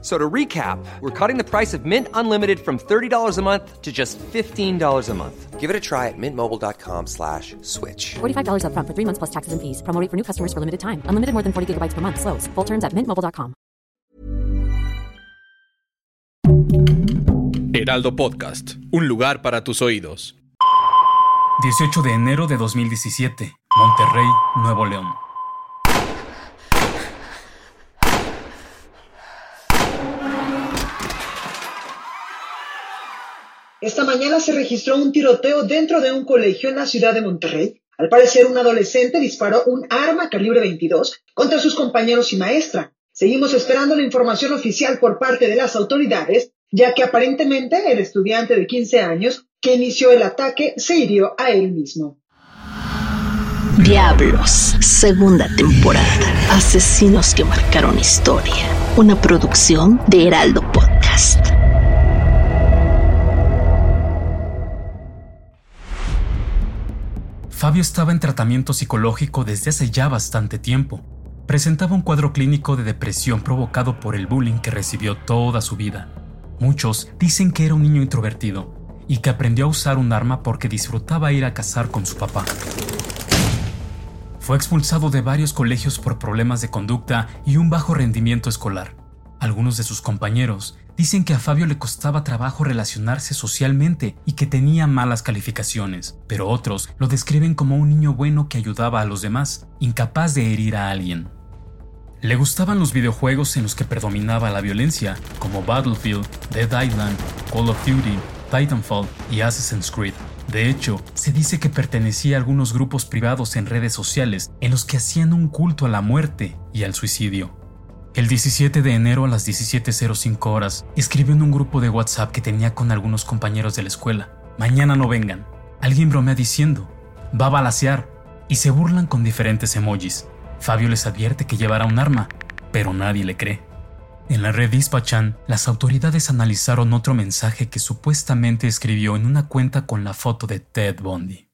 So to recap, we're cutting the price of Mint Unlimited from $30 a month to just $15 a month. Give it a try at mintmobile.com slash switch. $45 upfront for three months plus taxes and fees. Promo rate for new customers for limited time. Unlimited more than 40 gigabytes per month. Slows. Full terms at mintmobile.com. Heraldo Podcast. Un lugar para tus oídos. 18 de enero de 2017. Monterrey, Nuevo León. Esta mañana se registró un tiroteo dentro de un colegio en la ciudad de Monterrey. Al parecer, un adolescente disparó un arma calibre 22 contra sus compañeros y maestra. Seguimos esperando la información oficial por parte de las autoridades, ya que aparentemente el estudiante de 15 años que inició el ataque se hirió a él mismo. Diablos, segunda temporada. Asesinos que marcaron historia. Una producción de Heraldo Podcast. Fabio estaba en tratamiento psicológico desde hace ya bastante tiempo. Presentaba un cuadro clínico de depresión provocado por el bullying que recibió toda su vida. Muchos dicen que era un niño introvertido y que aprendió a usar un arma porque disfrutaba ir a cazar con su papá. Fue expulsado de varios colegios por problemas de conducta y un bajo rendimiento escolar. Algunos de sus compañeros dicen que a Fabio le costaba trabajo relacionarse socialmente y que tenía malas calificaciones, pero otros lo describen como un niño bueno que ayudaba a los demás, incapaz de herir a alguien. Le gustaban los videojuegos en los que predominaba la violencia, como Battlefield, Dead Island, Call of Duty, Titanfall y Assassin's Creed. De hecho, se dice que pertenecía a algunos grupos privados en redes sociales en los que hacían un culto a la muerte y al suicidio. El 17 de enero a las 17.05 horas, escribió en un grupo de WhatsApp que tenía con algunos compañeros de la escuela. Mañana no vengan. Alguien bromea diciendo, va a balasear, y se burlan con diferentes emojis. Fabio les advierte que llevará un arma, pero nadie le cree. En la red Dispatchan, las autoridades analizaron otro mensaje que supuestamente escribió en una cuenta con la foto de Ted Bundy.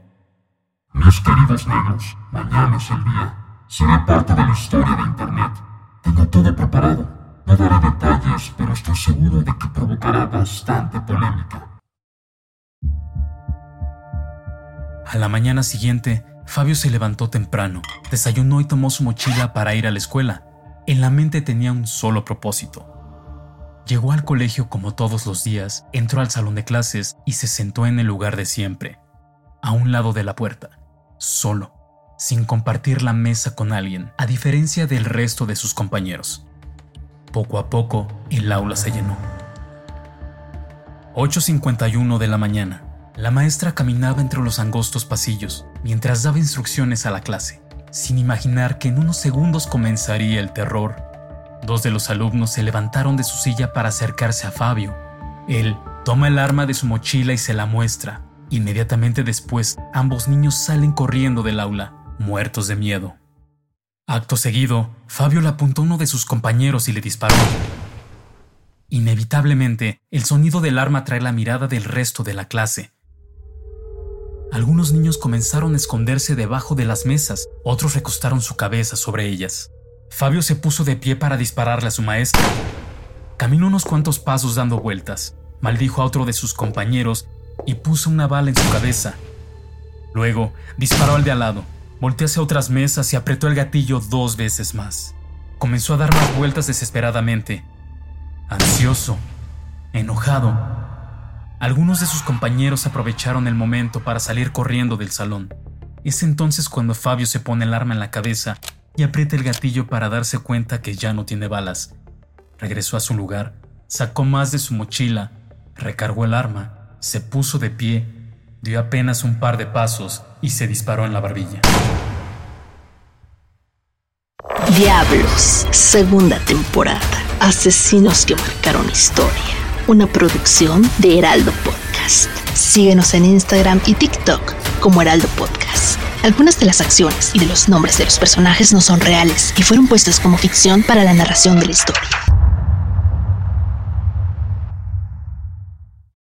Mis queridos negros, mañana es el día. Será parte de la historia de Internet. Todo preparado. No daré detalles, pero estoy seguro de que provocará bastante polémica. A la mañana siguiente, Fabio se levantó temprano, desayunó y tomó su mochila para ir a la escuela. En la mente tenía un solo propósito. Llegó al colegio como todos los días, entró al salón de clases y se sentó en el lugar de siempre, a un lado de la puerta, solo, sin compartir la mesa con alguien, a diferencia del resto de sus compañeros. Poco a poco, el aula se llenó. 8.51 de la mañana. La maestra caminaba entre los angostos pasillos mientras daba instrucciones a la clase, sin imaginar que en unos segundos comenzaría el terror. Dos de los alumnos se levantaron de su silla para acercarse a Fabio. Él toma el arma de su mochila y se la muestra. Inmediatamente después, ambos niños salen corriendo del aula, muertos de miedo. Acto seguido, Fabio le apuntó a uno de sus compañeros y le disparó. Inevitablemente, el sonido del arma atrae la mirada del resto de la clase. Algunos niños comenzaron a esconderse debajo de las mesas, otros recostaron su cabeza sobre ellas. Fabio se puso de pie para dispararle a su maestra. Caminó unos cuantos pasos dando vueltas, maldijo a otro de sus compañeros y puso una bala en su cabeza. Luego disparó al de al lado, volteó hacia otras mesas y apretó el gatillo dos veces más. Comenzó a dar más vueltas desesperadamente, ansioso, enojado. Algunos de sus compañeros aprovecharon el momento para salir corriendo del salón. Es entonces cuando Fabio se pone el arma en la cabeza y aprieta el gatillo para darse cuenta que ya no tiene balas. Regresó a su lugar, sacó más de su mochila, recargó el arma, se puso de pie, dio apenas un par de pasos y se disparó en la barbilla. Diablos, segunda temporada. Asesinos que marcaron historia. Una producción de Heraldo Podcast. Síguenos en Instagram y TikTok como Heraldo Podcast. Algunas de las acciones y de los nombres de los personajes no son reales y fueron puestos como ficción para la narración de la historia.